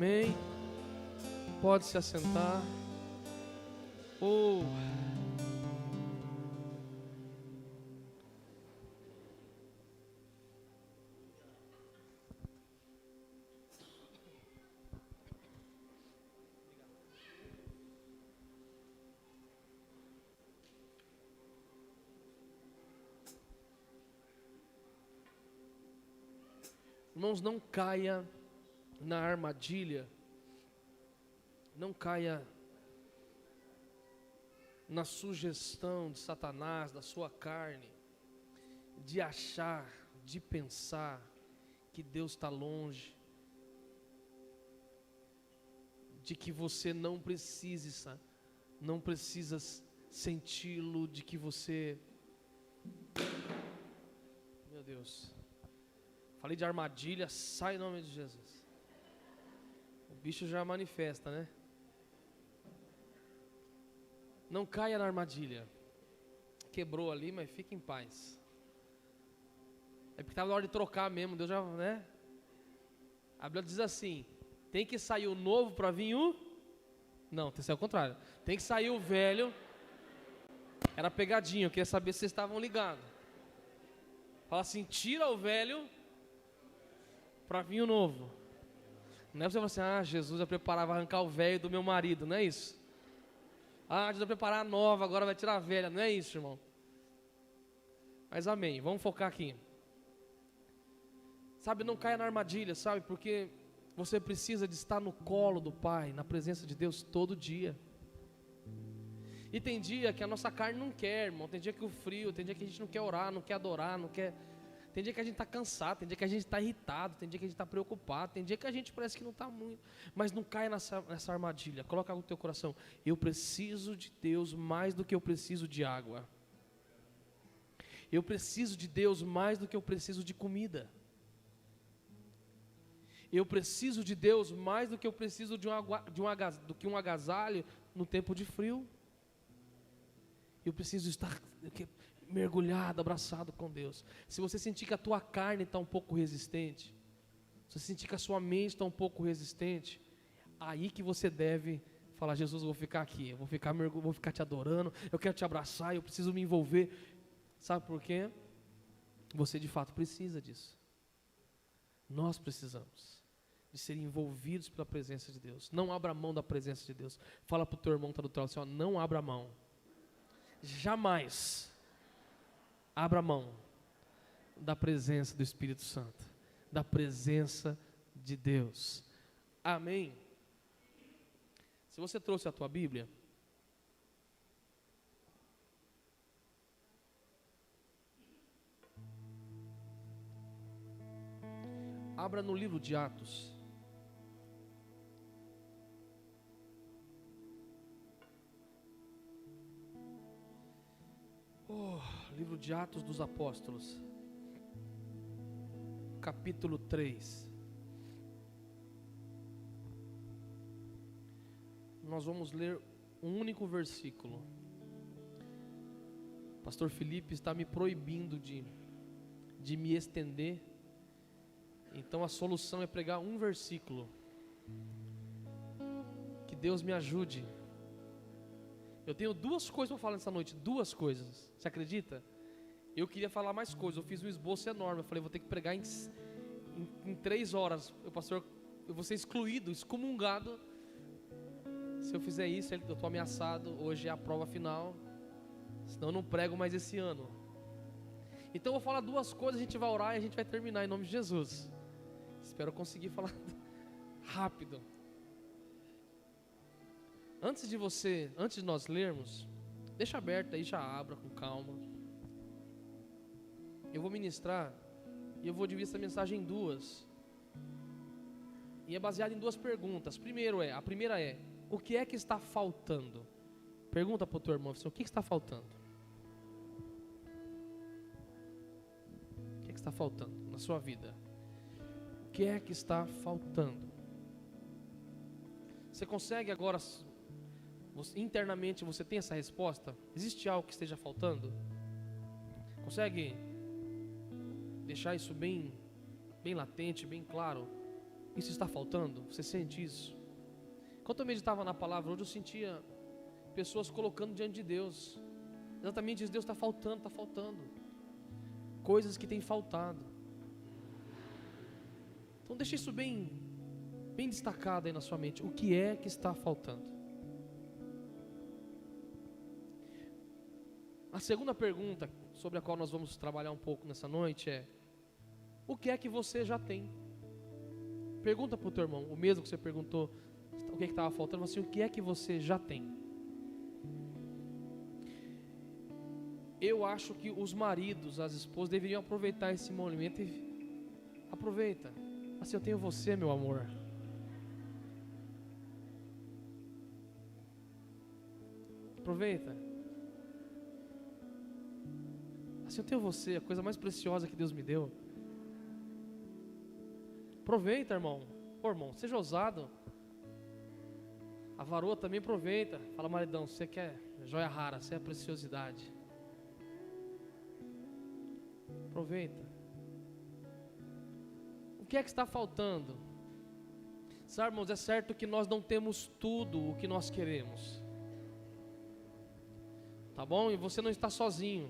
Amém. Pode se assentar. Oh. Irmãos, não caia na armadilha, não caia na sugestão de Satanás, da sua carne, de achar, de pensar que Deus está longe, de que você não precisa, não precisa senti-lo, de que você, meu Deus, Falei de armadilha, sai em nome de Jesus. Bicho já manifesta, né? Não caia na armadilha. Quebrou ali, mas fique em paz. É porque estava na hora de trocar mesmo, Deus já, né? A Bíblia diz assim: tem que sair o novo para vir o. Não, tem que sair o contrário. Tem que sair o velho. Era pegadinha, eu queria saber se vocês estavam ligados. Fala assim: tira o velho para vir o novo. Não é você falar assim, ah, Jesus vai preparar, vai arrancar o velho do meu marido, não é isso? Ah, Jesus vai preparar a nova, agora vai tirar a velha, não é isso, irmão? Mas amém, vamos focar aqui. Sabe, não caia na armadilha, sabe? Porque você precisa de estar no colo do Pai, na presença de Deus todo dia. E tem dia que a nossa carne não quer, irmão. Tem dia que o frio, tem dia que a gente não quer orar, não quer adorar, não quer tem dia que a gente está cansado, tem dia que a gente está irritado, tem dia que a gente está preocupado, tem dia que a gente parece que não está muito. Mas não cai nessa, nessa armadilha. Coloca no teu coração. Eu preciso de Deus mais do que eu preciso de água. Eu preciso de Deus mais do que eu preciso de comida. Eu preciso de Deus mais do que eu preciso de um, de um, do que um agasalho no tempo de frio. Eu preciso estar mergulhado, abraçado com Deus. Se você sentir que a tua carne está um pouco resistente, se você sentir que a sua mente está um pouco resistente, aí que você deve falar, Jesus, eu vou ficar aqui, eu vou ficar, vou ficar te adorando, eu quero te abraçar, eu preciso me envolver. Sabe por quê? Você de fato precisa disso. Nós precisamos de ser envolvidos pela presença de Deus. Não abra mão da presença de Deus. Fala para o teu irmão que está do teu lado assim, ó, não abra mão. Jamais abra mão da presença do Espírito Santo, da presença de Deus. Amém. Se você trouxe a tua Bíblia, abra no livro de Atos. Livro de Atos dos Apóstolos, capítulo 3. Nós vamos ler um único versículo. Pastor Felipe está me proibindo de, de me estender. Então a solução é pregar um versículo. Que Deus me ajude eu tenho duas coisas para falar nessa noite, duas coisas. Você acredita? Eu queria falar mais coisas. Eu fiz um esboço enorme. Eu falei, vou ter que pregar em, em, em três horas. O pastor, eu vou ser excluído, excomungado. Se eu fizer isso, eu estou ameaçado. Hoje é a prova final. Senão eu não prego mais esse ano. Então eu vou falar duas coisas, a gente vai orar e a gente vai terminar em nome de Jesus. Espero conseguir falar rápido. Antes de você, antes de nós lermos, deixa aberto aí, já abra com calma. Eu vou ministrar e eu vou dividir essa mensagem em duas. E é baseado em duas perguntas. Primeiro é, a primeira é, o que é que está faltando? Pergunta para o teu irmão, o que está faltando? O que, é que está faltando na sua vida? O que é que está faltando? Você consegue agora internamente você tem essa resposta? Existe algo que esteja faltando? Consegue deixar isso bem, bem latente, bem claro? Isso está faltando? Você sente isso? Enquanto eu meditava na palavra hoje, eu sentia pessoas colocando diante de Deus. Exatamente isso, Deus está faltando, está faltando. Coisas que têm faltado. Então deixe isso bem, bem destacado aí na sua mente. O que é que está faltando? A segunda pergunta sobre a qual nós vamos trabalhar um pouco nessa noite é: o que é que você já tem? Pergunta para o teu irmão, o mesmo que você perguntou, o que é estava faltando, assim, o que é que você já tem? Eu acho que os maridos, as esposas, deveriam aproveitar esse momento e aproveita. Assim, eu tenho você, meu amor. Aproveita. Assim, eu tenho você, a coisa mais preciosa que Deus me deu. Aproveita, irmão. Pô, irmão, seja ousado. A varoa também aproveita. Fala, maridão, você quer joia rara, você é preciosidade. Aproveita. O que é que está faltando? Sabe, irmãos, é certo que nós não temos tudo o que nós queremos. Tá bom? E você não está sozinho.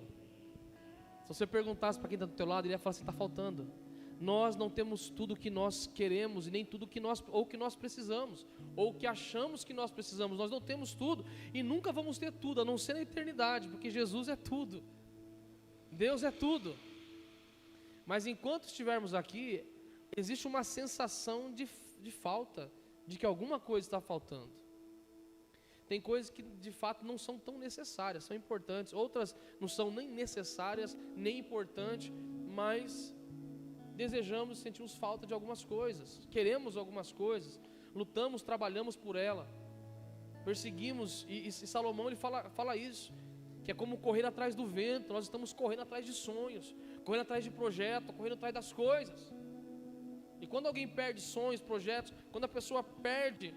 Se você perguntasse para quem está do teu lado, ele ia falar assim, está faltando nós não temos tudo que nós queremos e nem tudo que nós ou que nós precisamos, ou que achamos que nós precisamos. Nós não temos tudo e nunca vamos ter tudo, a não ser na eternidade, porque Jesus é tudo. Deus é tudo. Mas enquanto estivermos aqui, existe uma sensação de, de falta, de que alguma coisa está faltando. Tem coisas que de fato não são tão necessárias, são importantes, outras não são nem necessárias, nem importantes, mas desejamos, sentimos falta de algumas coisas, queremos algumas coisas, lutamos, trabalhamos por ela, perseguimos, e, e Salomão ele fala, fala isso, que é como correr atrás do vento, nós estamos correndo atrás de sonhos, correndo atrás de projetos, correndo atrás das coisas. E quando alguém perde sonhos, projetos, quando a pessoa perde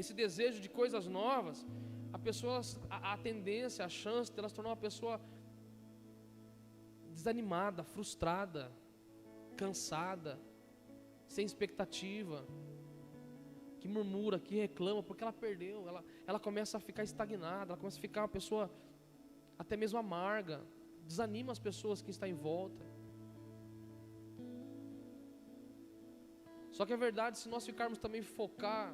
esse desejo de coisas novas, a pessoa, a, a tendência, a chance dela se tornar uma pessoa desanimada, frustrada, cansada, sem expectativa, que murmura, que reclama porque ela perdeu, ela, ela começa a ficar estagnada, ela começa a ficar uma pessoa até mesmo amarga, desanima as pessoas que estão em volta. Só que é verdade, se nós ficarmos também focar,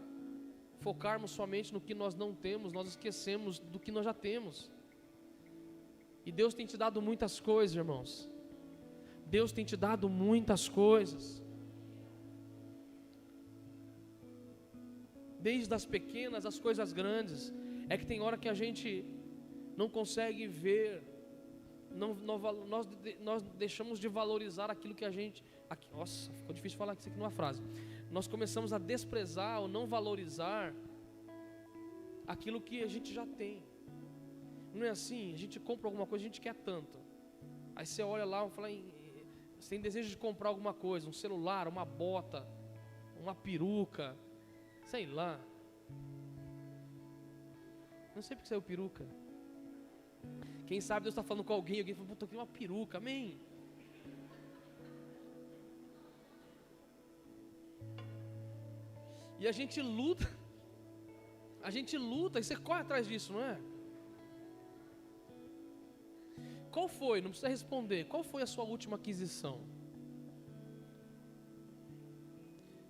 focarmos somente no que nós não temos, nós esquecemos do que nós já temos. E Deus tem te dado muitas coisas, irmãos. Deus tem te dado muitas coisas. Desde as pequenas às coisas grandes. É que tem hora que a gente não consegue ver, não, não, nós, nós deixamos de valorizar aquilo que a gente. Aqui, nossa, ficou difícil falar isso aqui numa frase. Nós começamos a desprezar ou não valorizar aquilo que a gente já tem. Não é assim? A gente compra alguma coisa, a gente quer tanto. Aí você olha lá e fala, você tem desejo de comprar alguma coisa, um celular, uma bota, uma peruca, sei lá. Não sei porque saiu peruca. Quem sabe Deus está falando com alguém, alguém falou, estou querendo uma peruca, amém. E a gente luta, a gente luta e você corre atrás disso, não é? Qual foi? Não precisa responder. Qual foi a sua última aquisição?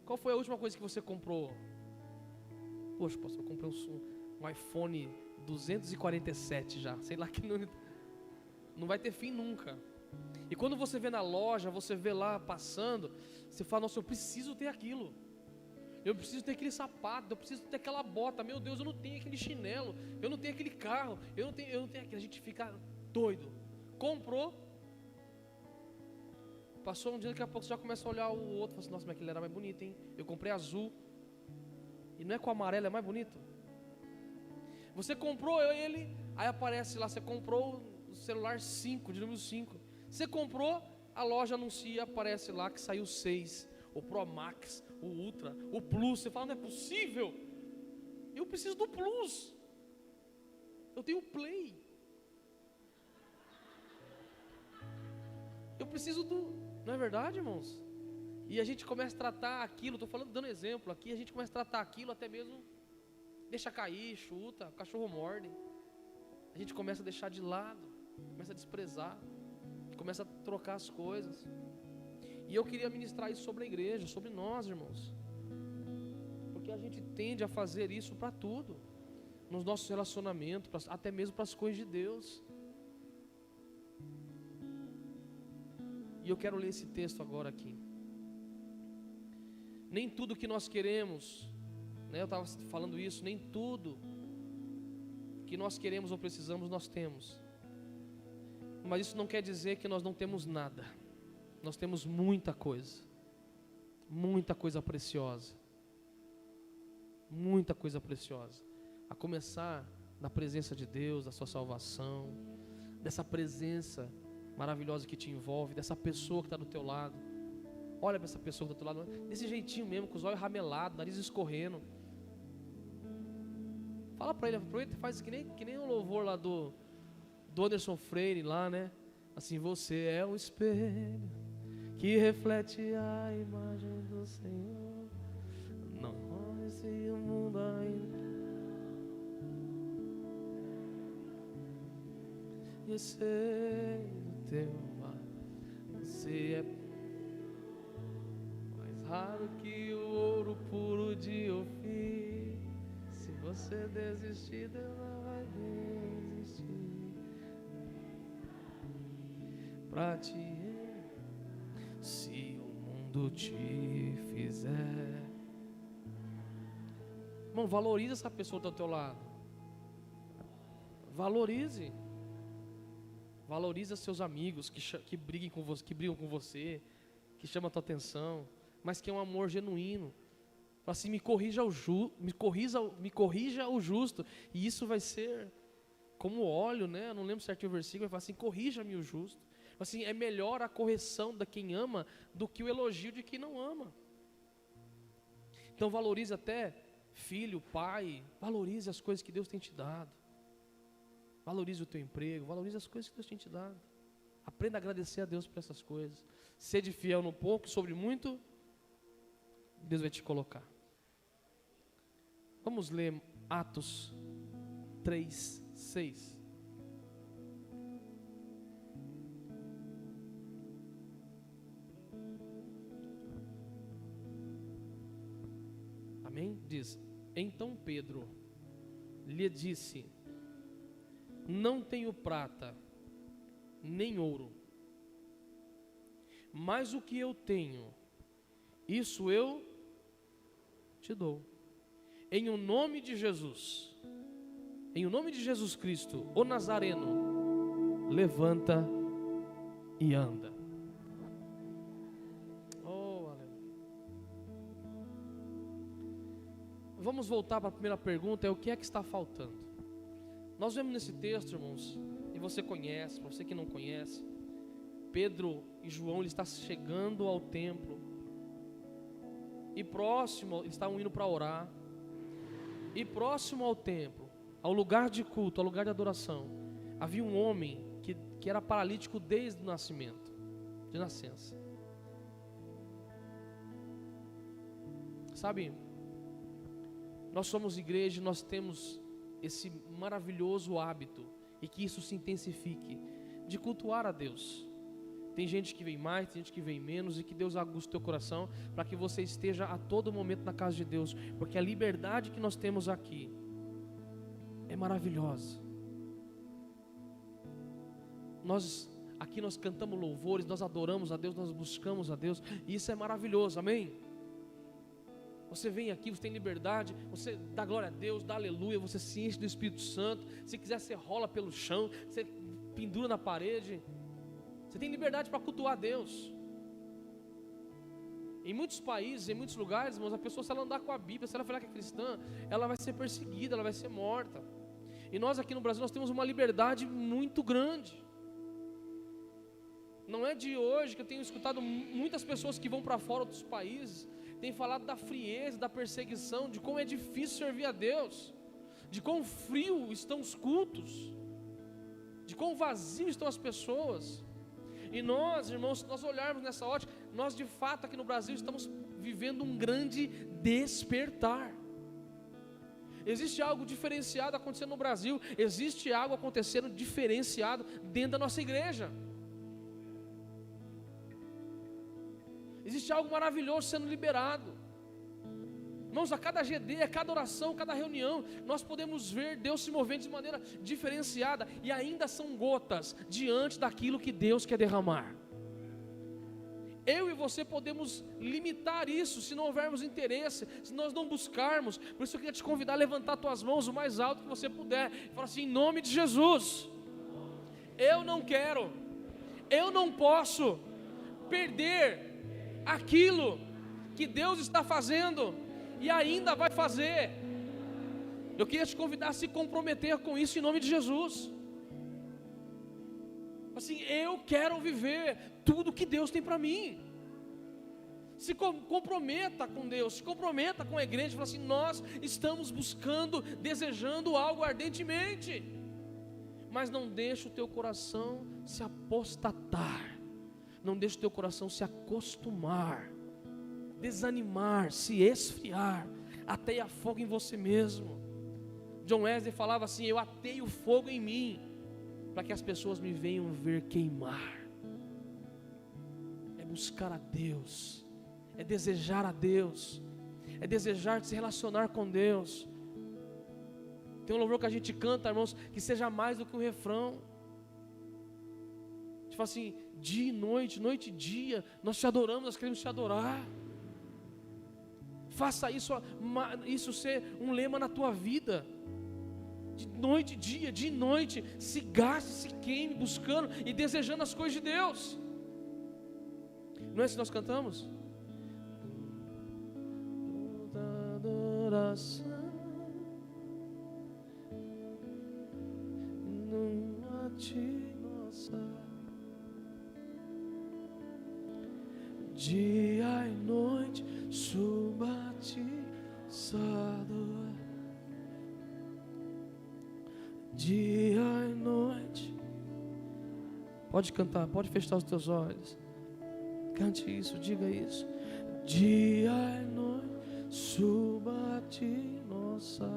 Qual foi a última coisa que você comprou? Poxa, pastor, eu comprei um, um iPhone 247 já. Sei lá que não, não vai ter fim nunca. E quando você vê na loja, você vê lá passando, você fala: Nossa, eu preciso ter aquilo. Eu preciso ter aquele sapato, eu preciso ter aquela bota. Meu Deus, eu não tenho aquele chinelo, eu não tenho aquele carro, eu não tenho, eu não tenho aquilo. A gente fica doido comprou. Passou um dia, daqui a pouco você já começa a olhar o outro e fala assim, nossa, mas aquele era mais bonito, hein? Eu comprei azul. E não é com amarelo, é mais bonito. Você comprou ele, aí aparece lá, você comprou o celular 5, de número 5. Você comprou, a loja anuncia, aparece lá que saiu 6, o Pro Max, o Ultra, o Plus. Você fala, não é possível. Eu preciso do Plus. Eu tenho o Play. Eu preciso do. Não é verdade, irmãos? E a gente começa a tratar aquilo, estou falando, dando exemplo aqui, a gente começa a tratar aquilo até mesmo, deixa cair, chuta, o cachorro morde. A gente começa a deixar de lado, começa a desprezar, começa a trocar as coisas. E eu queria ministrar isso sobre a igreja, sobre nós, irmãos. Porque a gente tende a fazer isso para tudo, nos nossos relacionamentos, até mesmo para as coisas de Deus. E eu quero ler esse texto agora aqui. Nem tudo que nós queremos, né, eu estava falando isso, nem tudo que nós queremos ou precisamos nós temos. Mas isso não quer dizer que nós não temos nada. Nós temos muita coisa. Muita coisa preciosa. Muita coisa preciosa. A começar da presença de Deus, da sua salvação, dessa presença maravilhosa que te envolve, dessa pessoa que está do teu lado. Olha para essa pessoa que está do teu lado, desse jeitinho mesmo, com os olhos ramelados, nariz escorrendo. Fala para ele, aproveita e faz que nem, que nem o louvor lá do, do Anderson Freire lá, né? Assim, você é o espelho que reflete a imagem do Senhor. Não esse mundo ainda. Do teu mar, você é mais raro que o ouro puro de Ofir. Se você desistir, Deus não vai desistir. Pra ti se o mundo te fizer. Irmão, valorize essa pessoa do teu lado. Valorize. Valorize seus amigos que, que, briguem com você, que brigam com você, que chamam a tua atenção, mas que é um amor genuíno. Fala assim, me corrija o ju, me corrija, me corrija o justo. E isso vai ser como óleo, né? Eu não lembro certinho o versículo, vai falar assim, corrija-me o justo. Assim, é melhor a correção da quem ama do que o elogio de quem não ama. Então valorize até filho, pai, valorize as coisas que Deus tem te dado. Valorize o teu emprego, valorize as coisas que Deus tem te dado. Aprenda a agradecer a Deus por essas coisas. Sede fiel no pouco, sobre muito, Deus vai te colocar. Vamos ler Atos 3, 6. Amém? Diz: Então Pedro lhe disse: Não tenho prata, nem ouro, mas o que eu tenho, isso eu te dou. Em o nome de Jesus, em o nome de Jesus Cristo, o Nazareno, levanta e anda. vamos voltar para a primeira pergunta: é o que é que está faltando? Nós vemos nesse texto, irmãos, e você conhece, para você que não conhece, Pedro e João ele está chegando ao templo e próximo, eles estavam indo para orar. E próximo ao templo, ao lugar de culto, ao lugar de adoração, havia um homem que, que era paralítico desde o nascimento, de nascença. Sabe, nós somos igreja, nós temos esse maravilhoso hábito e que isso se intensifique de cultuar a Deus. Tem gente que vem mais, tem gente que vem menos e que Deus aguste o teu coração para que você esteja a todo momento na casa de Deus, porque a liberdade que nós temos aqui é maravilhosa. Nós aqui nós cantamos louvores, nós adoramos a Deus, nós buscamos a Deus, e isso é maravilhoso. Amém. Você vem aqui, você tem liberdade, você dá glória a Deus, dá aleluia, você se enche do Espírito Santo. Se quiser, você rola pelo chão, você pendura na parede. Você tem liberdade para cultuar Deus. Em muitos países, em muitos lugares, irmãos, a pessoa, se ela andar com a Bíblia, se ela falar que é cristã, ela vai ser perseguida, ela vai ser morta. E nós aqui no Brasil, nós temos uma liberdade muito grande. Não é de hoje que eu tenho escutado muitas pessoas que vão para fora dos países tem falado da frieza, da perseguição, de como é difícil servir a Deus, de quão frio estão os cultos, de quão vazio estão as pessoas. E nós, irmãos, se nós olharmos nessa ótica, nós de fato aqui no Brasil estamos vivendo um grande despertar. Existe algo diferenciado acontecendo no Brasil, existe algo acontecendo diferenciado dentro da nossa igreja. Existe algo maravilhoso sendo liberado. Irmãos, a cada GD, a cada oração, a cada reunião, nós podemos ver Deus se movendo de maneira diferenciada e ainda são gotas diante daquilo que Deus quer derramar. Eu e você podemos limitar isso se não houvermos interesse, se nós não buscarmos. Por isso eu queria te convidar a levantar tuas mãos o mais alto que você puder e falar assim: em nome de Jesus, eu não quero, eu não posso perder aquilo que Deus está fazendo e ainda vai fazer. Eu queria te convidar a se comprometer com isso em nome de Jesus. Assim, eu quero viver tudo que Deus tem para mim. Se comprometa com Deus, se comprometa com a igreja, fala assim: nós estamos buscando, desejando algo ardentemente, mas não deixe o teu coração se apostatar não deixe o teu coração se acostumar, desanimar, se esfriar, ateia fogo em você mesmo. John Wesley falava assim: Eu ateio fogo em mim, para que as pessoas me venham ver queimar. É buscar a Deus, é desejar a Deus, é desejar se relacionar com Deus. Tem um louvor que a gente canta, irmãos, que seja mais do que um refrão. Tipo assim, dia e noite, noite e dia, nós te adoramos, nós queremos te adorar. Faça isso, isso ser um lema na tua vida. De noite e dia, de noite, se gaste, se queime, buscando e desejando as coisas de Deus. Não é assim que nós cantamos? Adoração. Numa ti dia e noite subbatizado. Dia e noite. Pode cantar, pode fechar os teus olhos. Cante isso, diga isso. Dia e noite subati nossa.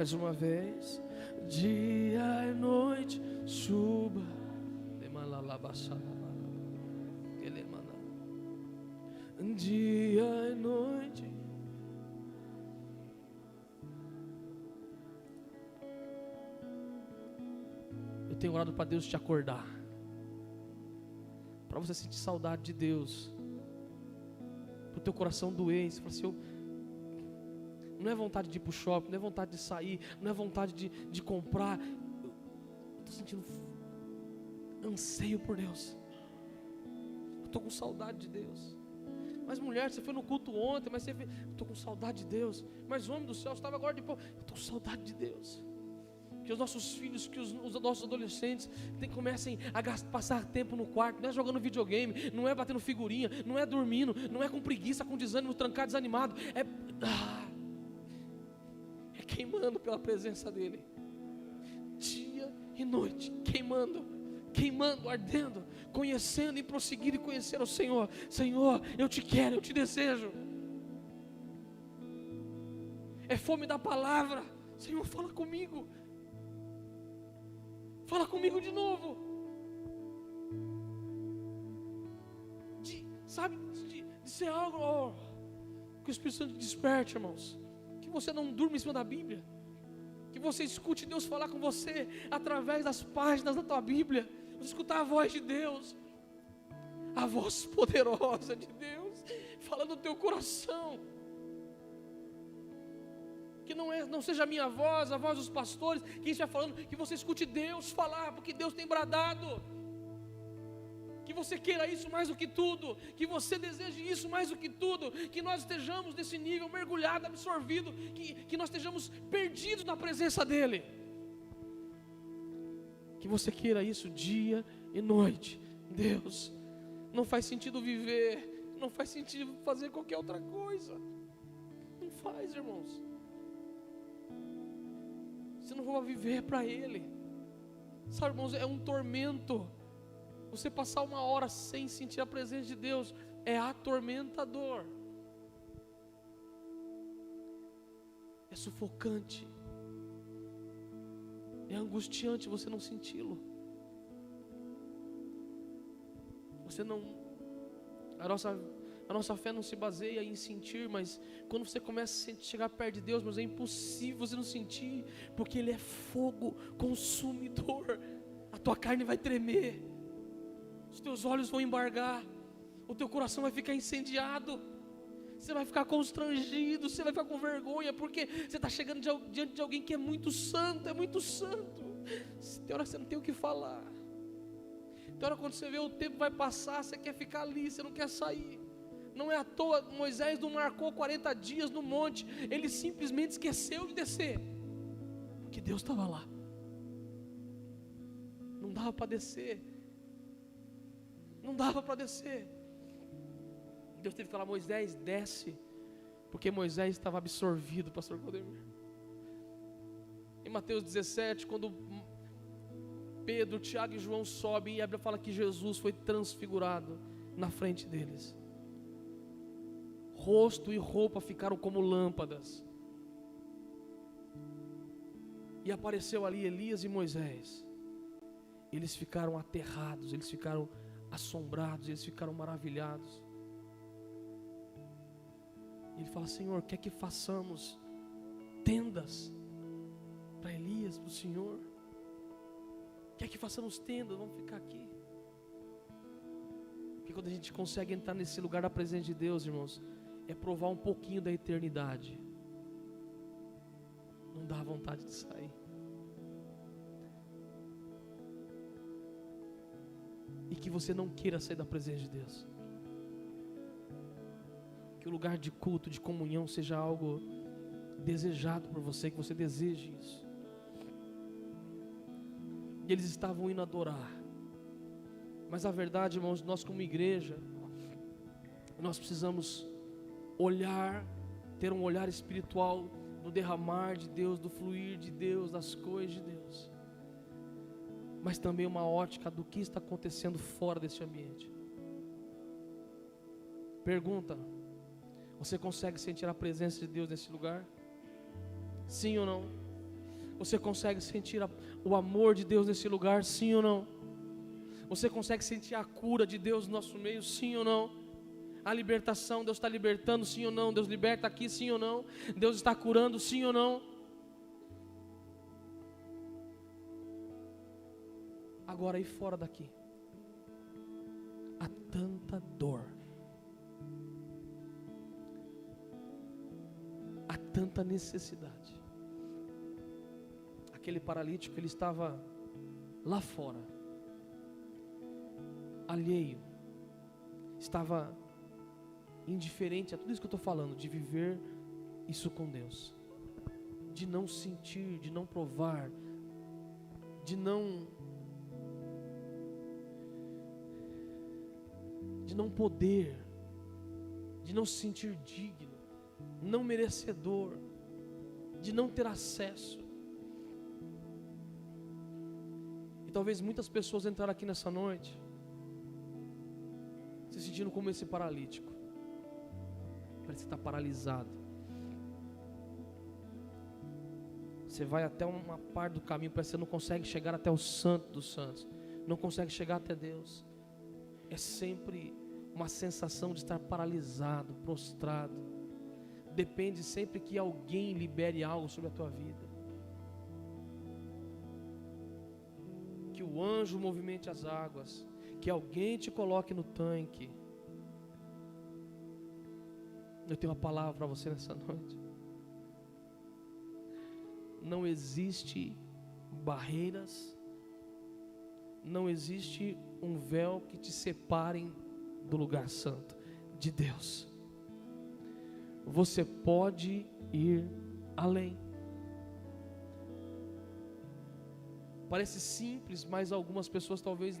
Mais uma vez, dia e noite, suba. Dia e noite. Eu tenho orado para Deus te acordar. Para você sentir saudade de Deus. Para o teu coração doer. Você fala assim, eu, não é vontade de ir para o shopping, não é vontade de sair, não é vontade de, de comprar. Estou sentindo anseio por Deus. Estou com saudade de Deus. Mas mulher, você foi no culto ontem, mas você estou com saudade de Deus. Mas homem do céu, estava agora de pô, eu estou com saudade de Deus. Que os nossos filhos, que os, os nossos adolescentes tem, comecem a gastar, passar tempo no quarto, não é jogando videogame, não é batendo figurinha, não é dormindo, não é com preguiça, com desânimo, trancado, desanimado. É. pela presença dEle, dia e noite, queimando, queimando, ardendo, conhecendo e prosseguindo e conhecer o Senhor. Senhor, eu te quero, eu te desejo. É fome da palavra. Senhor, fala comigo. Fala comigo de novo. De, sabe, de, de ser algo oh, que o Espírito Santo desperte, irmãos que você não durma em cima da Bíblia, que você escute Deus falar com você através das páginas da tua Bíblia, você escutar a voz de Deus, a voz poderosa de Deus, falando no teu coração. Que não, é, não seja a minha voz, a voz dos pastores, quem está falando, que você escute Deus falar, porque Deus tem bradado que você queira isso mais do que tudo, que você deseje isso mais do que tudo, que nós estejamos nesse nível mergulhado, absorvido, que, que nós estejamos perdidos na presença dEle. Que você queira isso dia e noite, Deus. Não faz sentido viver, não faz sentido fazer qualquer outra coisa. faz, irmãos. Você não vai viver para Ele. Sabe, irmãos, é um tormento. Você passar uma hora sem sentir a presença de Deus é atormentador. É sufocante. É angustiante você não senti-lo. Você não. A nossa, a nossa fé não se baseia em sentir, mas quando você começa a chegar perto de Deus, mas é impossível você não sentir, porque Ele é fogo consumidor. A tua carne vai tremer, os teus olhos vão embargar, o teu coração vai ficar incendiado você vai ficar constrangido, você vai ficar com vergonha, porque você está chegando diante de alguém que é muito santo, é muito santo. Tem hora que você não tem o que falar. Tem hora quando você vê o tempo vai passar, você quer ficar ali, você não quer sair. Não é à toa, Moisés não marcou 40 dias no monte, ele simplesmente esqueceu de descer, porque Deus estava lá. Não dava para descer, não dava para descer. Deus teve que falar: Moisés, desce, porque Moisés estava absorvido, pastor Claudemir. Em Mateus 17, quando Pedro, Tiago e João sobem, e a Bíblia fala que Jesus foi transfigurado na frente deles. Rosto e roupa ficaram como lâmpadas. E apareceu ali Elias e Moisés. Eles ficaram aterrados, eles ficaram assombrados, eles ficaram maravilhados. Ele fala: Senhor, quer que façamos tendas para Elias, para o Senhor? Quer que façamos tendas? Vamos ficar aqui. Porque quando a gente consegue entrar nesse lugar da presença de Deus, irmãos, é provar um pouquinho da eternidade. Não dá vontade de sair. E que você não queira sair da presença de Deus que o lugar de culto, de comunhão seja algo desejado por você, que você deseje isso. E eles estavam indo adorar. Mas a verdade, irmãos, nós como igreja, nós precisamos olhar, ter um olhar espiritual do derramar de Deus, do fluir de Deus, das coisas de Deus. Mas também uma ótica do que está acontecendo fora desse ambiente. Pergunta: você consegue sentir a presença de Deus nesse lugar? Sim ou não? Você consegue sentir a, o amor de Deus nesse lugar? Sim ou não? Você consegue sentir a cura de Deus no nosso meio? Sim ou não? A libertação, Deus está libertando? Sim ou não? Deus liberta aqui? Sim ou não? Deus está curando? Sim ou não? Agora aí fora daqui, há tanta dor tanta necessidade. Aquele paralítico, ele estava lá fora, alheio, estava indiferente a tudo isso que eu estou falando, de viver isso com Deus, de não sentir, de não provar, de não. De não poder, de não se sentir digno não merecedor, de não ter acesso. E talvez muitas pessoas entraram aqui nessa noite se sentindo como esse paralítico. Parece que está paralisado. Você vai até uma parte do caminho, parece que você não consegue chegar até o santo dos santos. Não consegue chegar até Deus. É sempre uma sensação de estar paralisado, prostrado depende sempre que alguém libere algo sobre a tua vida. Que o anjo movimente as águas, que alguém te coloque no tanque. Eu tenho uma palavra para você nessa noite. Não existe barreiras, não existe um véu que te separem do lugar santo de Deus você pode ir além. Parece simples, mas algumas pessoas talvez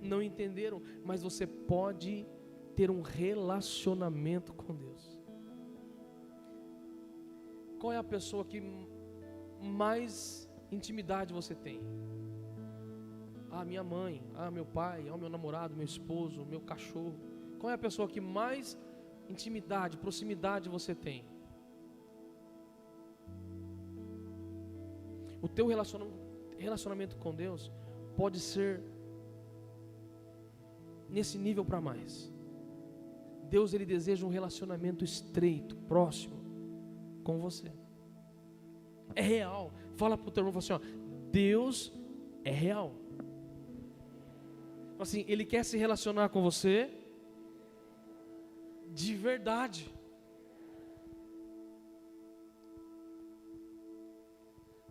não entenderam, mas você pode ter um relacionamento com Deus. qual é a pessoa que mais intimidade você tem? Ah, minha mãe, ah, meu pai, ah, meu namorado, meu esposo, meu cachorro. Qual é a pessoa que mais intimidade, proximidade você tem? O teu relacionamento com Deus pode ser nesse nível para mais. Deus ele deseja um relacionamento estreito, próximo com você. É real. Fala para o teu irmão assim, ó, Deus é real. Assim, ele quer se relacionar com você de verdade.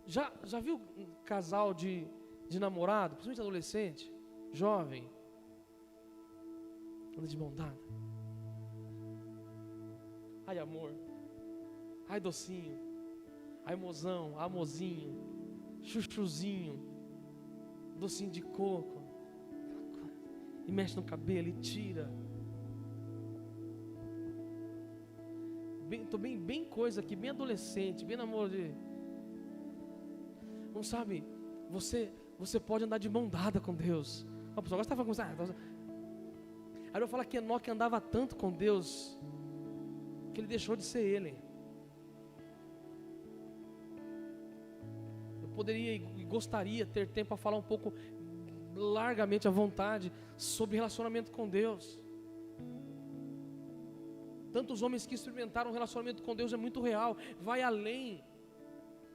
Já, já viu um casal de, de namorado, principalmente adolescente, jovem, anda de mão dada? Ai, amor. Ai, docinho. Ai, mozão, amozinho. Chuchuzinho. Docinho de coco. E mexe no cabelo e tira. Bem, tô bem, bem coisa aqui, bem adolescente, bem namoro de. Não sabe, você, você pode andar de mão dada com Deus. A pessoa está falando com você. Aí eu falo que Enoque andava tanto com Deus que ele deixou de ser ele. Eu poderia e gostaria ter tempo para falar um pouco largamente à vontade sobre relacionamento com Deus. Tantos homens que experimentaram um relacionamento com Deus é muito real, vai além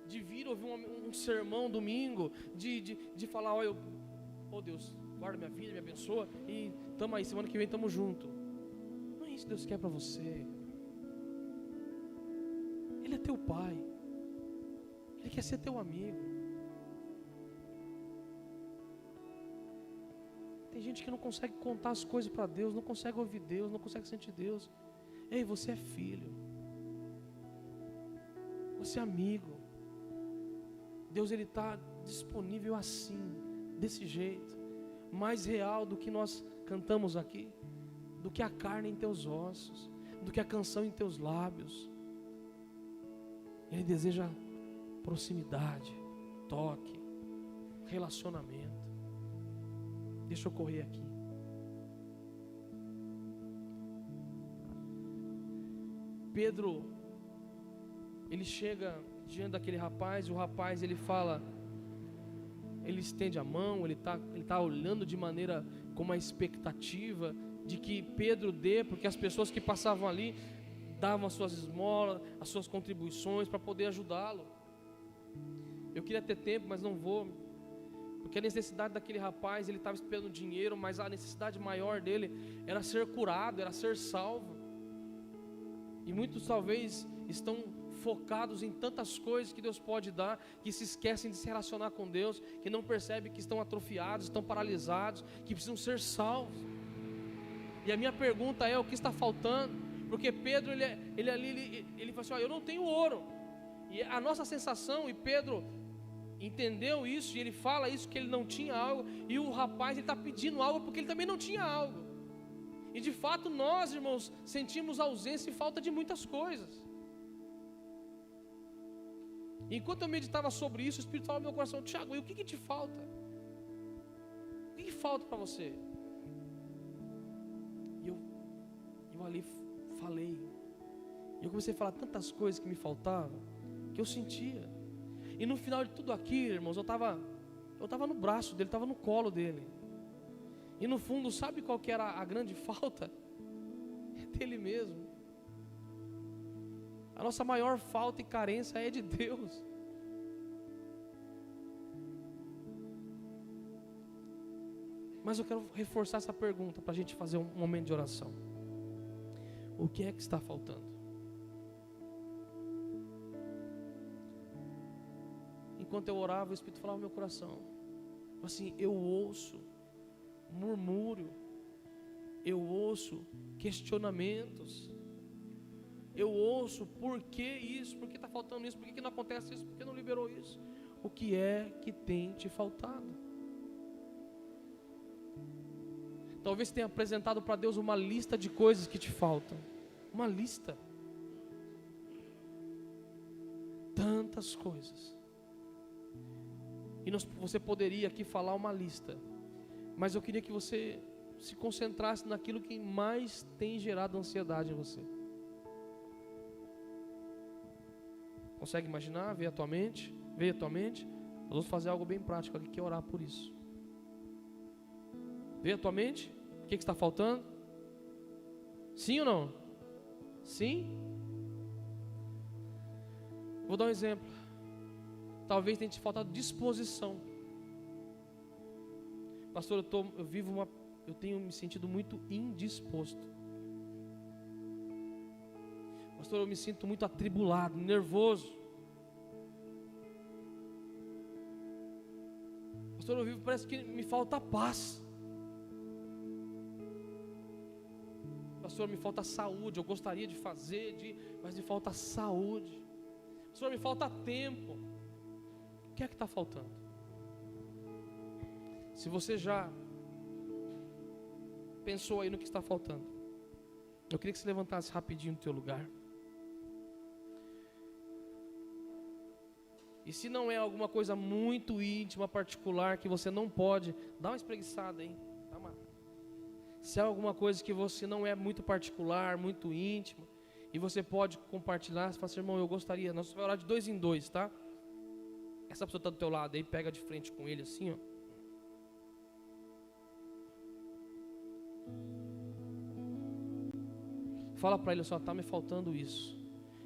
de vir ouvir um, um sermão domingo, de, de, de falar, olha, oh Deus, guarda minha vida, me abençoa, e tamo aí, semana que vem tamo junto. Não é isso que Deus quer para você. Ele é teu pai. Ele quer ser teu amigo. Tem gente que não consegue contar as coisas para Deus, não consegue ouvir Deus, não consegue sentir Deus. Ei, você é filho. Você é amigo. Deus ele está disponível assim, desse jeito, mais real do que nós cantamos aqui, do que a carne em teus ossos, do que a canção em teus lábios. Ele deseja proximidade, toque, relacionamento. Deixa eu correr aqui. Pedro, ele chega diante daquele rapaz, e o rapaz ele fala, ele estende a mão, ele está ele tá olhando de maneira com uma expectativa de que Pedro dê, porque as pessoas que passavam ali davam as suas esmolas, as suas contribuições para poder ajudá-lo. Eu queria ter tempo, mas não vou. Porque a necessidade daquele rapaz, ele estava esperando dinheiro, mas a necessidade maior dele era ser curado, era ser salvo. E muitos talvez estão focados em tantas coisas que Deus pode dar, que se esquecem de se relacionar com Deus, que não percebem que estão atrofiados, estão paralisados, que precisam ser salvos. E a minha pergunta é: o que está faltando? Porque Pedro, ele, ele ali, ele, ele falou assim: ó, Eu não tenho ouro. E a nossa sensação, e Pedro entendeu isso, e ele fala isso, que ele não tinha algo, e o rapaz está pedindo algo porque ele também não tinha algo. E de fato nós, irmãos, sentimos ausência e falta de muitas coisas. Enquanto eu meditava sobre isso, o Espírito falou no meu coração, Tiago, e o que, que te falta? O que, que falta para você? E eu, eu ali falei. E eu comecei a falar tantas coisas que me faltavam, que eu sentia. E no final de tudo aquilo, irmãos, eu estava eu tava no braço dele, estava no colo dele. E no fundo, sabe qual que era a grande falta? É dele mesmo. A nossa maior falta e carência é de Deus. Mas eu quero reforçar essa pergunta para a gente fazer um momento de oração. O que é que está faltando? Enquanto eu orava, o Espírito falava no meu coração. Assim, eu ouço murmúrio, eu ouço questionamentos, eu ouço por que isso, por que está faltando isso, por que, que não acontece isso, por que não liberou isso. O que é que tem te faltado? Talvez tenha apresentado para Deus uma lista de coisas que te faltam. Uma lista. tantas coisas. E nós, você poderia aqui falar uma lista, mas eu queria que você se concentrasse naquilo que mais tem gerado ansiedade em você. Consegue imaginar? Ver a tua mente? A tua mente? Nós vamos fazer algo bem prático aqui, que é orar por isso. Vê a tua mente? O que, que está faltando? Sim ou não? Sim? Vou dar um exemplo. Talvez tenha te faltado disposição. Pastor, eu, tô, eu vivo uma. Eu tenho me sentido muito indisposto. Pastor, eu me sinto muito atribulado, nervoso. Pastor, eu vivo, parece que me falta paz. Pastor, me falta saúde. Eu gostaria de fazer, de, mas me falta saúde. Pastor, me falta tempo. Que é que está faltando? Se você já pensou aí no que está faltando, eu queria que você levantasse rapidinho do teu lugar. E se não é alguma coisa muito íntima, particular, que você não pode, dá uma espreguiçada aí. Se é alguma coisa que você não é muito particular, muito íntima, e você pode compartilhar, você fala assim, irmão, eu gostaria, nós vamos orar de dois em dois, tá? Essa pessoa está do teu lado aí, pega de frente com ele assim, ó. Fala para ele só, tá me faltando isso.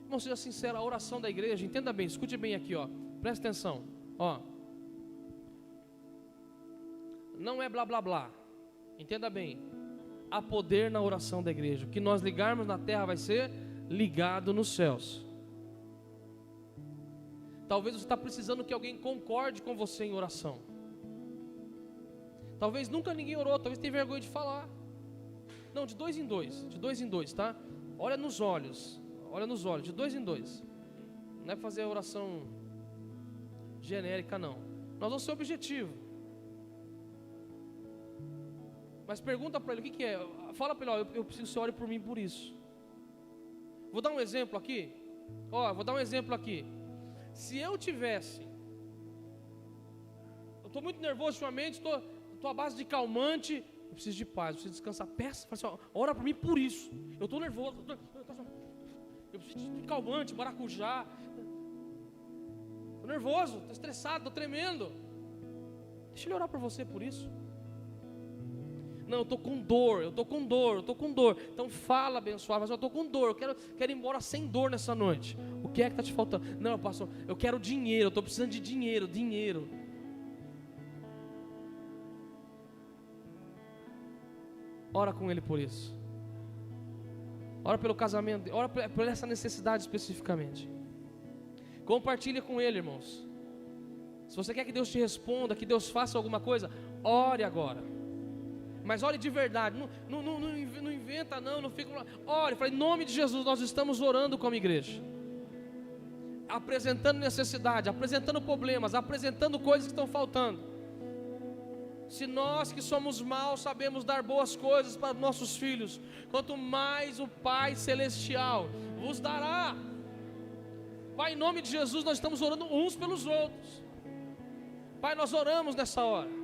Irmão, seja sincero, a oração da igreja, entenda bem, escute bem aqui, ó. Presta atenção, ó. Não é blá blá blá. Entenda bem há poder na oração da igreja. O que nós ligarmos na terra vai ser ligado nos céus. Talvez você está precisando que alguém concorde com você em oração. Talvez nunca ninguém orou, talvez tenha vergonha de falar. Não, de dois em dois, de dois em dois, tá? Olha nos olhos, olha nos olhos, de dois em dois. Não é fazer a oração genérica, não. Nós vamos ser objetivo. Mas pergunta para ele o que, que, é. Fala para ele, ó, eu, eu preciso que você ore por mim por isso. Vou dar um exemplo aqui. Ó, vou dar um exemplo aqui. Se eu tivesse, eu estou muito nervoso ultimamente, estou à base de calmante, eu preciso de paz, eu preciso descansar. Peça, assim, ó, ora por mim por isso. Eu estou nervoso, eu, tô, eu preciso de calmante, maracujá. Estou nervoso, estou estressado, estou tremendo. Deixa ele orar por você por isso. Não, eu estou com dor, eu estou com dor, eu estou com dor. Então fala, abençoado, mas eu estou com dor, eu quero, quero ir embora sem dor nessa noite. O que é que está te faltando? Não, pastor, eu quero dinheiro, eu estou precisando de dinheiro, dinheiro. Ora com ele por isso. Ora pelo casamento, ora por essa necessidade especificamente. Compartilhe com ele, irmãos. Se você quer que Deus te responda, que Deus faça alguma coisa, ore agora. Mas ore de verdade, não, não, não, não inventa não, não fica. Fala, em nome de Jesus, nós estamos orando como igreja. Apresentando necessidade, apresentando problemas, apresentando coisas que estão faltando. Se nós que somos maus sabemos dar boas coisas para nossos filhos, quanto mais o Pai Celestial vos dará. Pai, em nome de Jesus, nós estamos orando uns pelos outros. Pai, nós oramos nessa hora.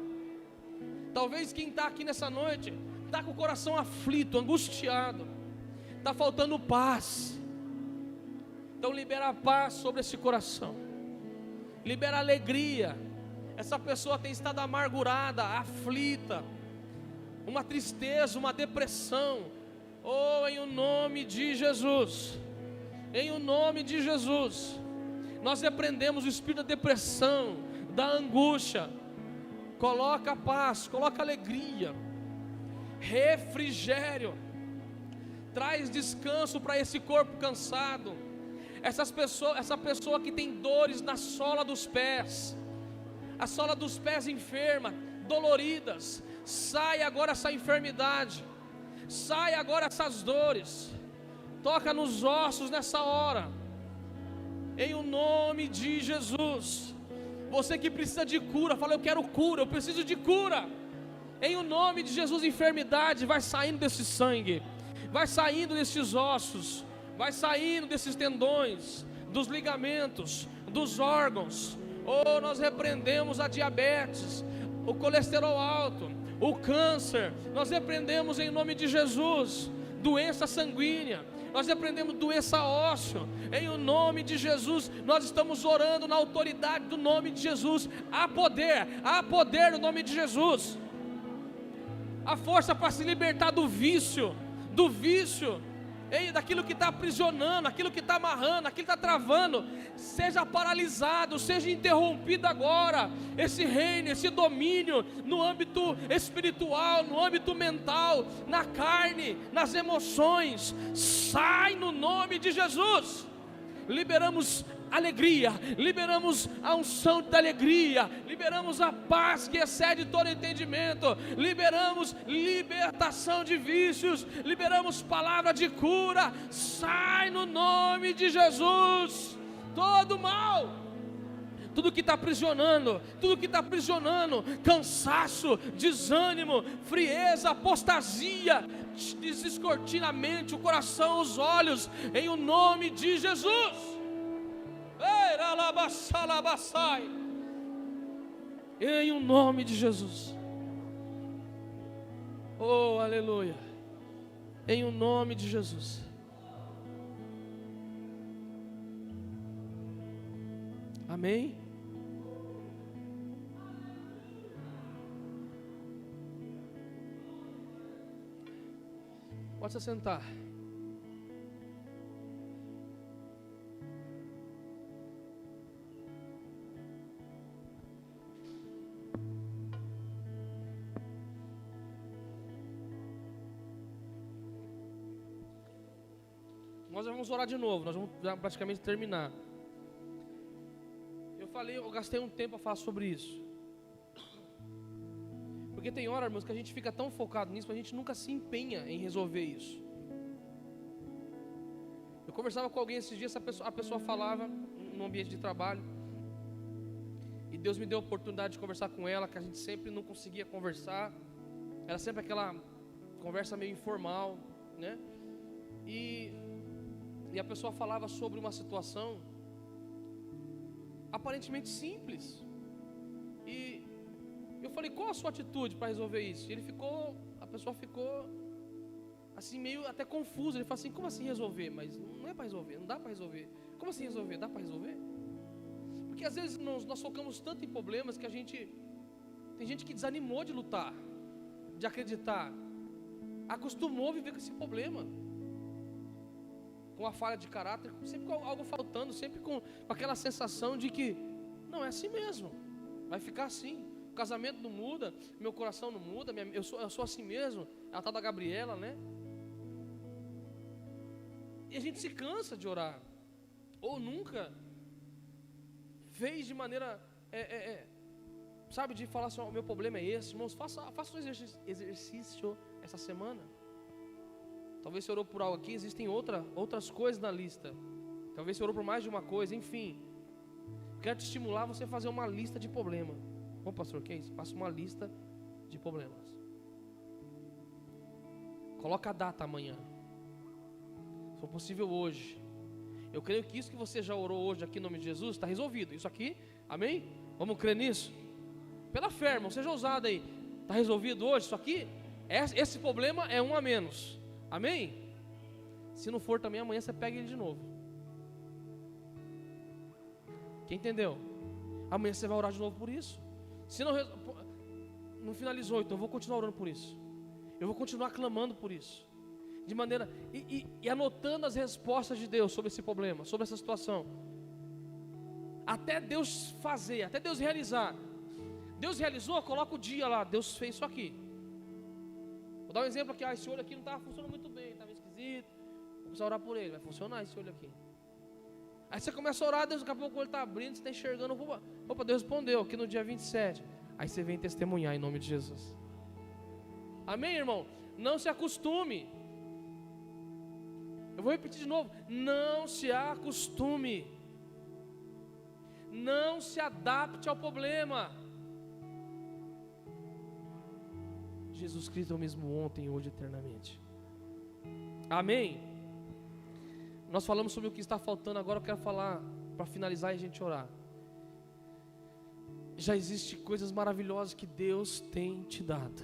Talvez quem está aqui nessa noite está com o coração aflito, angustiado, está faltando paz. Então libera a paz sobre esse coração, libera alegria. Essa pessoa tem estado amargurada, aflita, uma tristeza, uma depressão. Oh, em o nome de Jesus, em o nome de Jesus, nós repreendemos o espírito da depressão, da angústia, coloca paz, coloca alegria, refrigério, traz descanso para esse corpo cansado. Essas pessoas, essa pessoa que tem dores na sola dos pés, a sola dos pés enferma, doloridas, sai agora essa enfermidade, sai agora essas dores, toca nos ossos nessa hora, em o nome de Jesus. Você que precisa de cura, fala: Eu quero cura, eu preciso de cura. Em o nome de Jesus, enfermidade vai saindo desse sangue, vai saindo desses ossos, vai saindo desses tendões, dos ligamentos, dos órgãos. Oh, nós repreendemos a diabetes, o colesterol alto, o câncer. Nós repreendemos em nome de Jesus doença sanguínea. Nós repreendemos doença óssea. Em o nome de Jesus, nós estamos orando na autoridade do nome de Jesus. Há poder, há poder no nome de Jesus. A força para se libertar do vício, do vício Ei, daquilo que está aprisionando, aquilo que está amarrando, aquilo que está travando, seja paralisado, seja interrompido agora. Esse reino, esse domínio no âmbito espiritual, no âmbito mental, na carne, nas emoções, sai no nome de Jesus. Liberamos alegria, liberamos a unção da alegria, liberamos a paz que excede todo entendimento, liberamos libertação de vícios, liberamos palavra de cura. Sai no nome de Jesus todo mal tudo que está aprisionando, tudo que está aprisionando, cansaço, desânimo, frieza, apostasia, descortina a mente, o coração, os olhos, em o nome de Jesus. Em o nome de Jesus. Oh, aleluia. Em o nome de Jesus. Amém. Pode se sentar. Nós vamos orar de novo, nós vamos praticamente terminar. Eu falei, eu gastei um tempo a falar sobre isso. Porque tem hora, irmãos, que a gente fica tão focado nisso, que a gente nunca se empenha em resolver isso. Eu conversava com alguém esses dias, a pessoa, a pessoa falava no ambiente de trabalho. E Deus me deu a oportunidade de conversar com ela, que a gente sempre não conseguia conversar. Era sempre aquela conversa meio informal, né? E e a pessoa falava sobre uma situação aparentemente simples. E eu falei, qual a sua atitude para resolver isso? E ele ficou, a pessoa ficou assim meio até confusa. Ele falou assim, como assim resolver? Mas não é para resolver, não dá para resolver. Como assim resolver? Dá para resolver? Porque às vezes nós, nós focamos tanto em problemas que a gente tem gente que desanimou de lutar, de acreditar, acostumou a viver com esse problema com a falha de caráter, sempre com algo faltando, sempre com, com aquela sensação de que não é assim mesmo, vai ficar assim. O casamento não muda, meu coração não muda, minha, eu, sou, eu sou assim mesmo. É a tal da Gabriela, né? E a gente se cansa de orar, ou nunca fez de maneira, é, é, é, sabe, de falar assim: o meu problema é esse, irmãos, faça, faça um exercício essa semana. Talvez você orou por algo aqui, existem outra, outras coisas na lista. Talvez você orou por mais de uma coisa, enfim. Quero te estimular você a fazer uma lista de problemas. Bom, pastor, que é isso? Faça uma lista de problemas. Coloca a data amanhã. Se for possível hoje. Eu creio que isso que você já orou hoje aqui em nome de Jesus está resolvido. Isso aqui, amém? Vamos crer nisso? Pela fé, irmão, seja ousado aí. Está resolvido hoje? Isso aqui, esse problema é um a menos. Amém? Se não for também, amanhã você pega ele de novo. Quem entendeu? Amanhã você vai orar de novo por isso. Se não, não finalizou, então eu vou continuar orando por isso. Eu vou continuar clamando por isso. De maneira. E, e, e anotando as respostas de Deus sobre esse problema, sobre essa situação. Até Deus fazer, até Deus realizar. Deus realizou, coloca o dia lá. Deus fez isso aqui. Vou dar um exemplo aqui, ah, esse olho aqui não estava funcionando muito bem, estava esquisito. Vou precisar orar por ele, vai funcionar esse olho aqui. Aí você começa a orar, Deus, daqui a pouco o olho está abrindo, você está enxergando. Opa, opa, Deus respondeu aqui no dia 27. Aí você vem testemunhar em nome de Jesus. Amém, irmão? Não se acostume. Eu vou repetir de novo. Não se acostume. Não se adapte ao problema. Jesus Cristo é o mesmo ontem, hoje, eternamente. Amém? Nós falamos sobre o que está faltando, agora eu quero falar para finalizar e a gente orar. Já existe coisas maravilhosas que Deus tem te dado.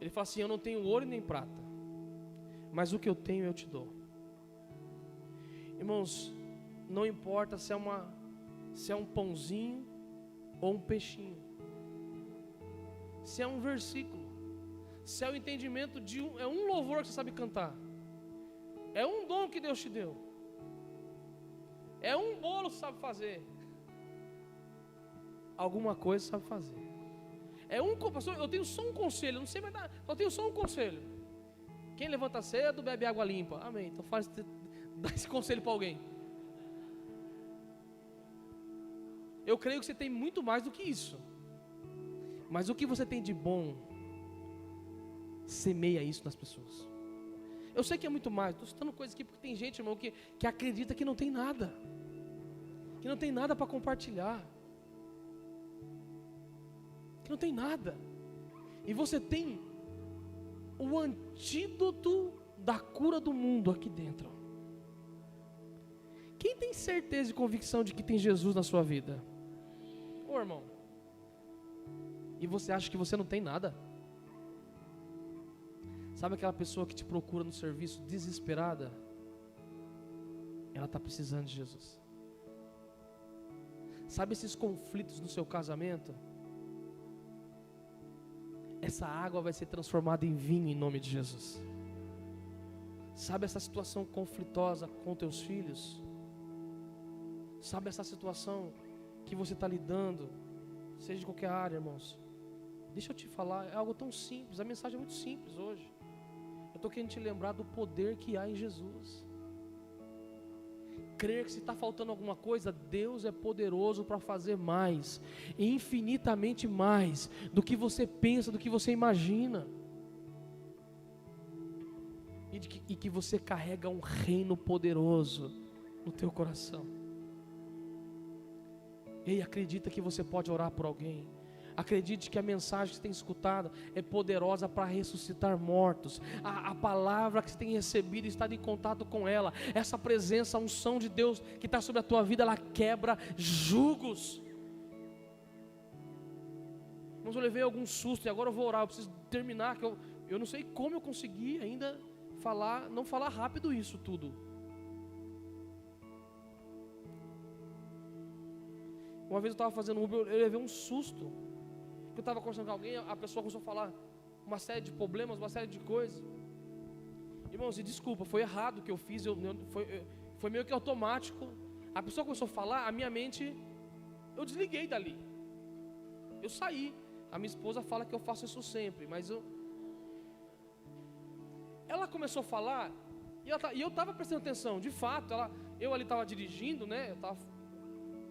Ele fala assim: Eu não tenho ouro nem prata, mas o que eu tenho eu te dou. Irmãos, não importa se é uma se é um pãozinho ou um peixinho. Se é um versículo, se é o entendimento de um, é um louvor que você sabe cantar. É um dom que Deus te deu. É um bolo que você sabe fazer. Alguma coisa você sabe fazer. É um pastor, eu tenho só um conselho, não sei mais nada, só tenho só um conselho. Quem levanta cedo bebe água limpa. Amém. Então faz dá esse conselho para alguém. Eu creio que você tem muito mais do que isso. Mas o que você tem de bom, semeia isso nas pessoas. Eu sei que é muito mais, estou citando coisas aqui porque tem gente, irmão, que, que acredita que não tem nada, que não tem nada para compartilhar, que não tem nada, e você tem o antídoto da cura do mundo aqui dentro. Quem tem certeza e convicção de que tem Jesus na sua vida? Ô irmão, e você acha que você não tem nada? Sabe aquela pessoa que te procura no serviço desesperada? Ela está precisando de Jesus. Sabe esses conflitos no seu casamento? Essa água vai ser transformada em vinho em nome de Jesus. Sabe essa situação conflitosa com teus filhos? Sabe essa situação que você está lidando, seja de qualquer área, irmãos. Deixa eu te falar, é algo tão simples, a mensagem é muito simples hoje. Eu estou querendo te lembrar do poder que há em Jesus. Crer que se está faltando alguma coisa, Deus é poderoso para fazer mais, infinitamente mais, do que você pensa, do que você imagina. E, que, e que você carrega um reino poderoso no teu coração. Ei, acredita que você pode orar por alguém. Acredite que a mensagem que você tem escutado é poderosa para ressuscitar mortos. A, a, palavra que você tem recebido e estado em contato com ela, essa presença, a unção de Deus que está sobre a tua vida, ela quebra julgos. Mas eu levei algum susto e agora eu vou orar. Eu preciso terminar. Que eu, eu não sei como eu consegui ainda falar, não falar rápido isso tudo. Uma vez eu estava fazendo Uber, eu levei um susto. Eu estava conversando com alguém, a pessoa começou a falar uma série de problemas, uma série de coisas. Irmãos, e desculpa, foi errado o que eu fiz, eu, foi, foi meio que automático. A pessoa começou a falar, a minha mente, eu desliguei dali. Eu saí. A minha esposa fala que eu faço isso sempre, mas eu. Ela começou a falar, e, ela, e eu estava prestando atenção, de fato, ela, eu ali estava dirigindo, né? Eu estava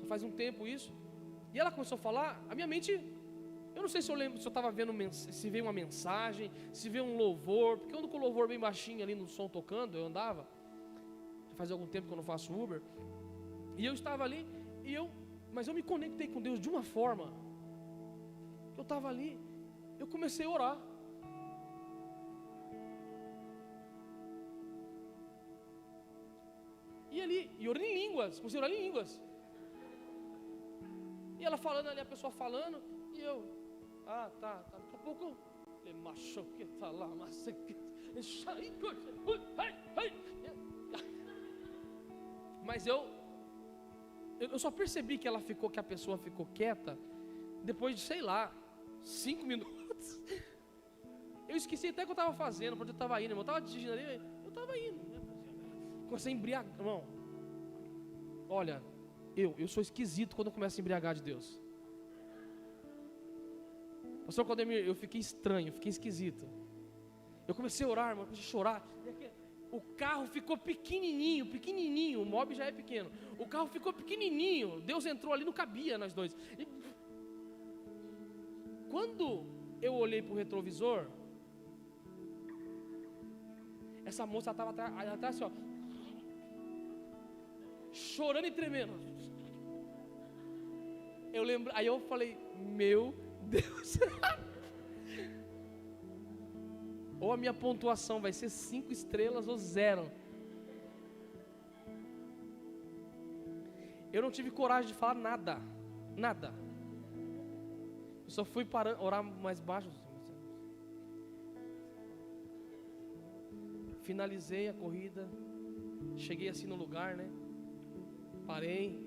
faz um tempo isso. E ela começou a falar, a minha mente, eu não sei se eu lembro, se eu estava vendo, se veio uma mensagem, se veio um louvor, porque eu ando com o louvor bem baixinho ali no som tocando, eu andava. Já faz algum tempo que eu não faço Uber. E eu estava ali, e eu, mas eu me conectei com Deus de uma forma. Eu estava ali, eu comecei a orar. E ali, e orando em línguas, comecei a orar em línguas. Ela falando ali, a pessoa falando, e eu, ah, tá, tá. Daqui a pouco, ele macho que tá lá, mas mas eu, eu só percebi que ela ficou, que a pessoa ficou quieta, depois de, sei lá, cinco minutos. Eu esqueci até o que eu estava fazendo, porque eu estava indo, eu estava dirigindo ali, eu estava indo. Né? Comecei a embriagar, irmão. Olha, eu, eu sou esquisito quando eu começo a embriagar de Deus. Pastor Claudemir, eu fiquei estranho, fiquei esquisito. Eu comecei a orar, irmão, comecei a chorar. O carro ficou pequenininho, pequenininho. O mob já é pequeno. O carro ficou pequenininho. Deus entrou ali, não cabia nós dois. E... Quando eu olhei para o retrovisor, essa moça estava atrás, assim, ó, chorando e tremendo. Eu lembro, aí eu falei, meu Deus. ou a minha pontuação vai ser cinco estrelas ou zero. Eu não tive coragem de falar nada, nada. Eu só fui parando, orar mais baixo. Finalizei a corrida, cheguei assim no lugar, né? Parei,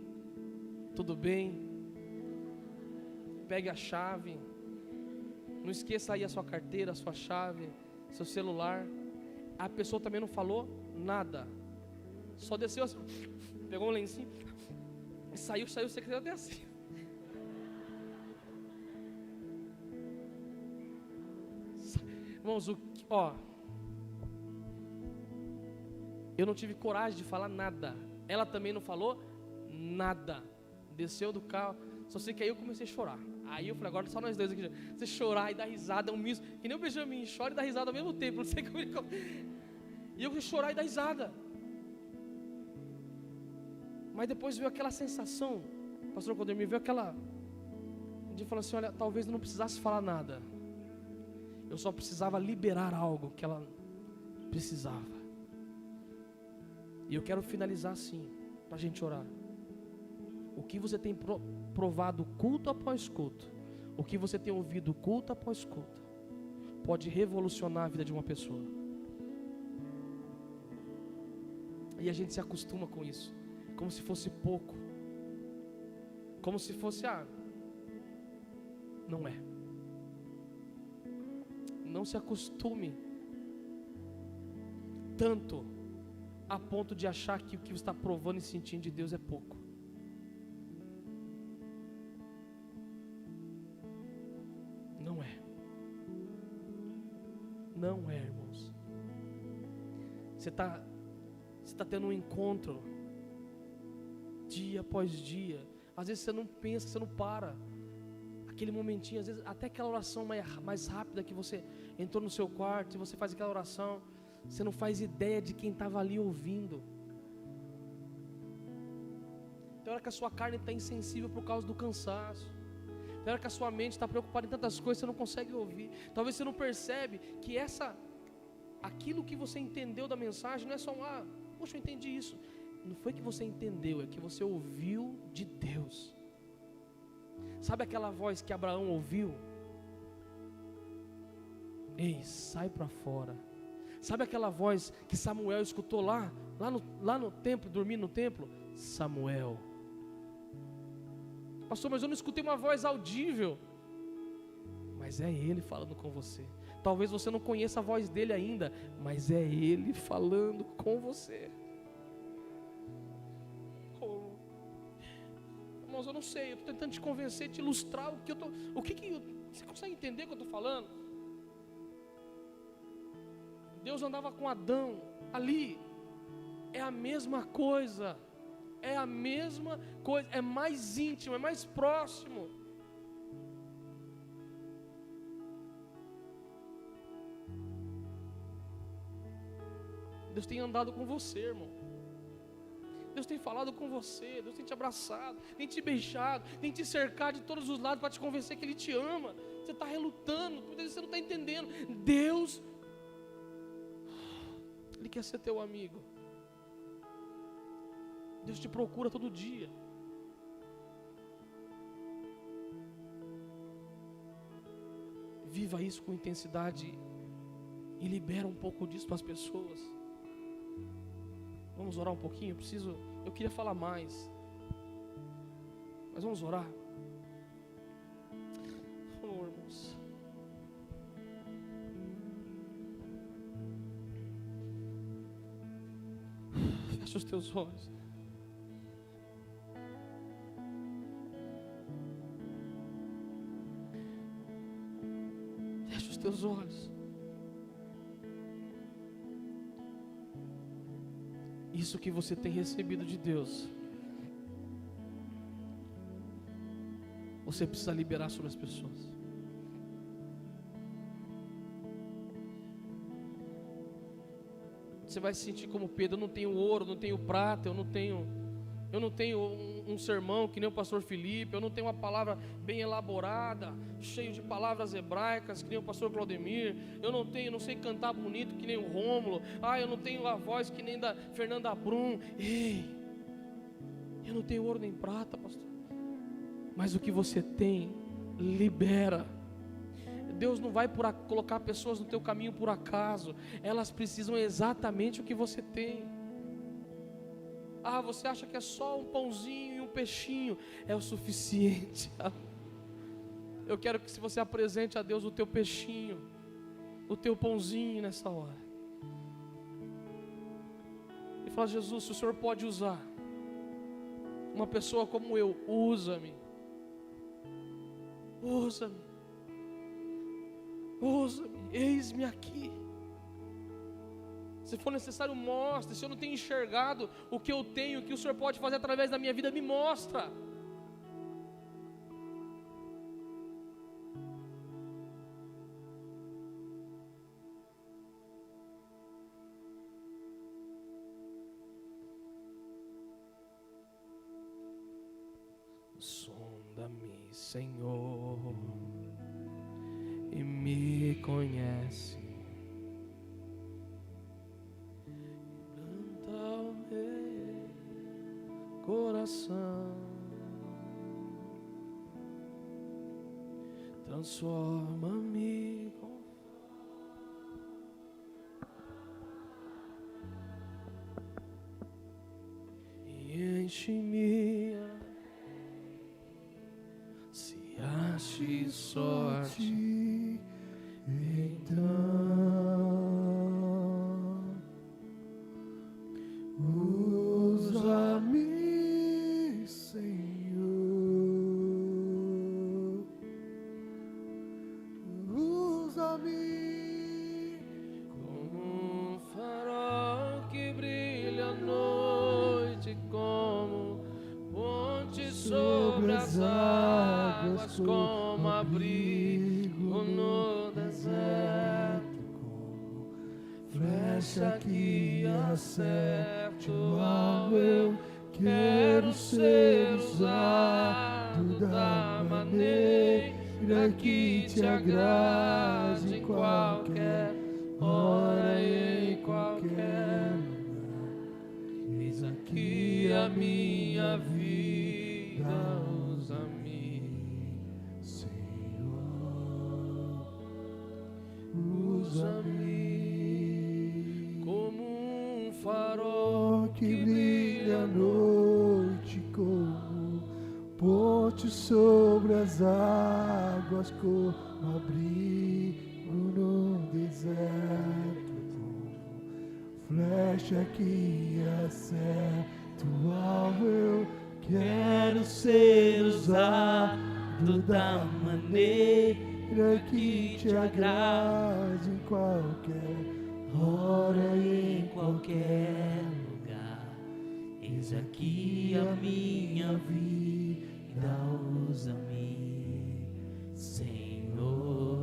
tudo bem, Pegue a chave. Não esqueça aí a sua carteira, a sua chave, seu celular. A pessoa também não falou nada. Só desceu assim, pegou um lencinho e saiu, saiu o secretário até assim. Irmãos, o, ó, eu não tive coragem de falar nada. Ela também não falou nada. Desceu do carro. Só sei que aí eu comecei a chorar. Aí eu falei, agora só nós dois aqui. Você chorar e dar risada é um misto. Que nem o Benjamin, chora e dá risada ao mesmo tempo. Não sei como ele. E eu chorar e dar risada. Mas depois veio aquela sensação, pastor Codemir, veio aquela. De falar assim: olha, talvez eu não precisasse falar nada. Eu só precisava liberar algo que ela precisava. E eu quero finalizar assim, para a gente orar. O que você tem provado culto após culto, o que você tem ouvido culto após culto, pode revolucionar a vida de uma pessoa. E a gente se acostuma com isso, como se fosse pouco, como se fosse, ah, não é. Não se acostume tanto a ponto de achar que o que você está provando e sentindo de Deus é pouco. Você está você tá tendo um encontro dia após dia. Às vezes você não pensa, você não para. Aquele momentinho, às vezes até aquela oração mais, mais rápida que você entrou no seu quarto e você faz aquela oração você não faz ideia de quem estava ali ouvindo. Tem hora que a sua carne está insensível por causa do cansaço. Tem hora que a sua mente está preocupada em tantas coisas que você não consegue ouvir. Talvez você não percebe que essa, aquilo que você entendeu da mensagem não é só um, ah, poxa, eu entendi isso. Não foi que você entendeu, é que você ouviu de Deus. Sabe aquela voz que Abraão ouviu? Ei, sai para fora Sabe aquela voz que Samuel escutou lá, lá no, lá no templo, dormindo no templo? Samuel. Pastor, mas eu não escutei uma voz audível. Mas é Ele falando com você. Talvez você não conheça a voz dele ainda, mas é Ele falando com você. Oh. Irmãos, eu não sei, eu estou tentando te convencer, te ilustrar o que eu estou. O que, que você consegue entender o que eu estou falando? Deus andava com Adão ali. É a mesma coisa. É a mesma coisa. É mais íntimo, é mais próximo. Deus tem andado com você, irmão. Deus tem falado com você, Deus tem te abraçado, tem te beijado, tem te cercado de todos os lados para te convencer que Ele te ama. Você está relutando, muitas vezes você não está entendendo. Deus ele quer ser teu amigo. Deus te procura todo dia. Viva isso com intensidade e libera um pouco disso para as pessoas. Vamos orar um pouquinho? Eu preciso, eu queria falar mais. Mas vamos orar. Fecha os teus olhos. Fecha os teus olhos. Isso que você tem recebido de Deus. Você precisa liberar sobre as pessoas. Você vai se sentir como Pedro, eu não tenho ouro, não tenho prata, eu não tenho eu não tenho um, um, sermão que nem o pastor Felipe, eu não tenho uma palavra bem elaborada, cheio de palavras hebraicas, que nem o pastor Claudemir, eu não tenho, não sei cantar bonito que nem o Rômulo, ah, eu não tenho a voz que nem da Fernanda Brum. Ei, Eu não tenho ouro nem prata, pastor. Mas o que você tem, libera. Deus não vai por colocar pessoas no teu caminho por acaso. Elas precisam exatamente o que você tem. Ah, você acha que é só um pãozinho e um peixinho? É o suficiente. Eu quero que se você apresente a Deus o teu peixinho, o teu pãozinho nessa hora. E fala, Jesus, se o Senhor pode usar uma pessoa como eu, usa-me. Usa-me. Usa-me. Eis-me aqui. Se for necessário, mostre. Se eu não tenho enxergado o que eu tenho, o que o Senhor pode fazer através da minha vida, me mostra. Coração, transforma-me flecha que acerta o alvo. Eu quero ser usado da maneira que te agrade em qualquer hora e em qualquer lugar. Eis aqui a minha vida, usa-me, Senhor,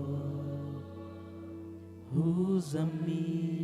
usa-me,